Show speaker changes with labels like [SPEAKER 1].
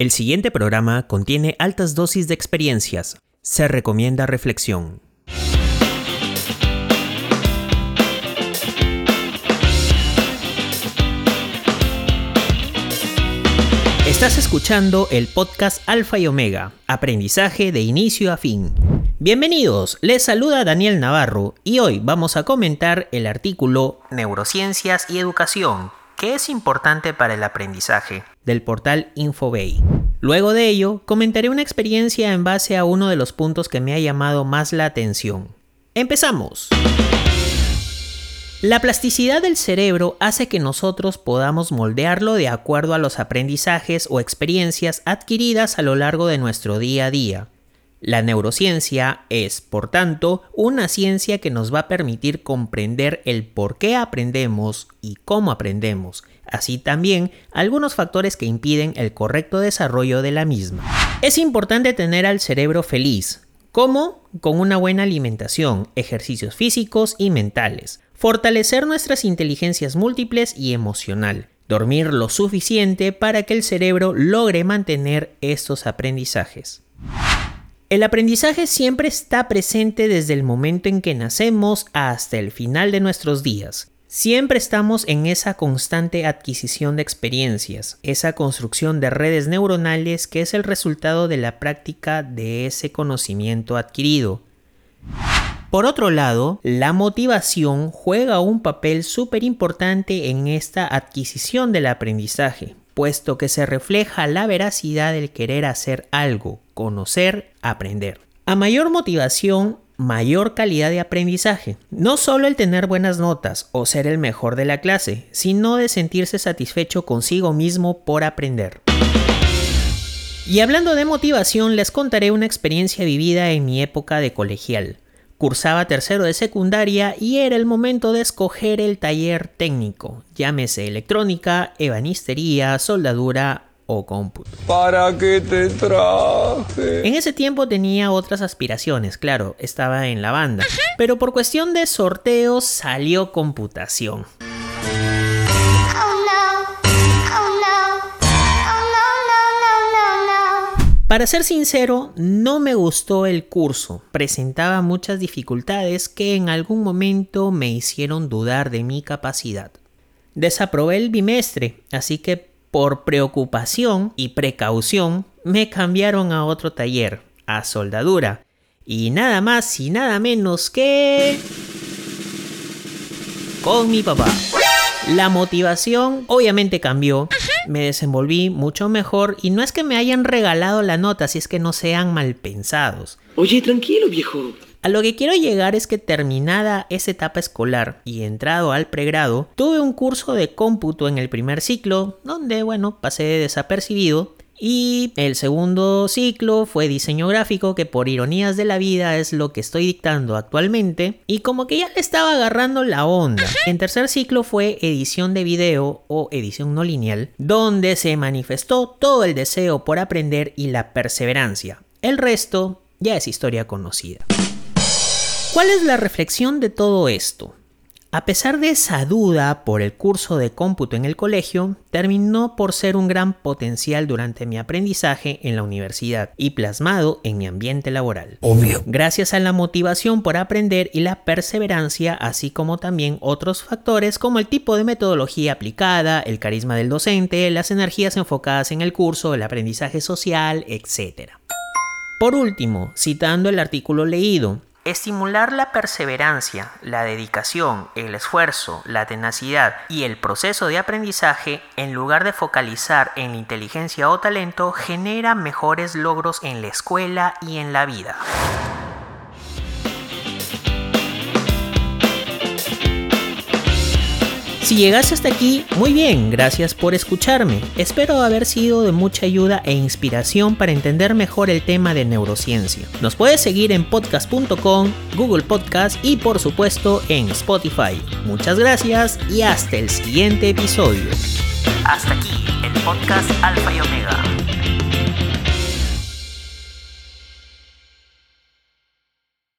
[SPEAKER 1] El siguiente programa contiene altas dosis de experiencias. Se recomienda reflexión. Estás escuchando el podcast Alfa y Omega, aprendizaje de inicio a fin. Bienvenidos, les saluda Daniel Navarro y hoy vamos a comentar el artículo Neurociencias y Educación, que es importante para el aprendizaje, del portal Infobay. Luego de ello, comentaré una experiencia en base a uno de los puntos que me ha llamado más la atención. ¡Empezamos! La plasticidad del cerebro hace que nosotros podamos moldearlo de acuerdo a los aprendizajes o experiencias adquiridas a lo largo de nuestro día a día. La neurociencia es, por tanto, una ciencia que nos va a permitir comprender el por qué aprendemos y cómo aprendemos, así también algunos factores que impiden el correcto desarrollo de la misma. Es importante tener al cerebro feliz, como con una buena alimentación, ejercicios físicos y mentales, fortalecer nuestras inteligencias múltiples y emocional, dormir lo suficiente para que el cerebro logre mantener estos aprendizajes. El aprendizaje siempre está presente desde el momento en que nacemos hasta el final de nuestros días. Siempre estamos en esa constante adquisición de experiencias, esa construcción de redes neuronales que es el resultado de la práctica de ese conocimiento adquirido. Por otro lado, la motivación juega un papel súper importante en esta adquisición del aprendizaje, puesto que se refleja la veracidad del querer hacer algo, conocer, aprender. A mayor motivación, mayor calidad de aprendizaje. No solo el tener buenas notas o ser el mejor de la clase, sino de sentirse satisfecho consigo mismo por aprender. Y hablando de motivación, les contaré una experiencia vivida en mi época de colegial. Cursaba tercero de secundaria y era el momento de escoger el taller técnico, llámese electrónica, ebanistería, soldadura o cómputo.
[SPEAKER 2] ¿Para qué te traje?
[SPEAKER 1] En ese tiempo tenía otras aspiraciones, claro, estaba en la banda, pero por cuestión de sorteo salió computación. Para ser sincero, no me gustó el curso. Presentaba muchas dificultades que en algún momento me hicieron dudar de mi capacidad. Desaprobé el bimestre, así que por preocupación y precaución me cambiaron a otro taller, a soldadura. Y nada más y nada menos que... con mi papá. La motivación obviamente cambió, me desenvolví mucho mejor y no es que me hayan regalado la nota, si es que no sean mal pensados.
[SPEAKER 2] Oye, tranquilo, viejo.
[SPEAKER 1] A lo que quiero llegar es que terminada esa etapa escolar y entrado al pregrado, tuve un curso de cómputo en el primer ciclo, donde, bueno, pasé desapercibido, y el segundo ciclo fue diseño gráfico, que por ironías de la vida es lo que estoy dictando actualmente. Y como que ya le estaba agarrando la onda. En tercer ciclo fue edición de video o edición no lineal, donde se manifestó todo el deseo por aprender y la perseverancia. El resto ya es historia conocida. ¿Cuál es la reflexión de todo esto? A pesar de esa duda por el curso de cómputo en el colegio, terminó por ser un gran potencial durante mi aprendizaje en la universidad y plasmado en mi ambiente laboral.
[SPEAKER 2] Obvio.
[SPEAKER 1] Gracias a la motivación por aprender y la perseverancia, así como también otros factores como el tipo de metodología aplicada, el carisma del docente, las energías enfocadas en el curso, el aprendizaje social, etc. Por último, citando el artículo leído, Estimular la perseverancia, la dedicación, el esfuerzo, la tenacidad y el proceso de aprendizaje, en lugar de focalizar en inteligencia o talento, genera mejores logros en la escuela y en la vida. Si llegaste hasta aquí, muy bien, gracias por escucharme. Espero haber sido de mucha ayuda e inspiración para entender mejor el tema de neurociencia. Nos puedes seguir en podcast.com, Google Podcast y por supuesto en Spotify. Muchas gracias y hasta el siguiente episodio. Hasta aquí el podcast Alfa y Omega.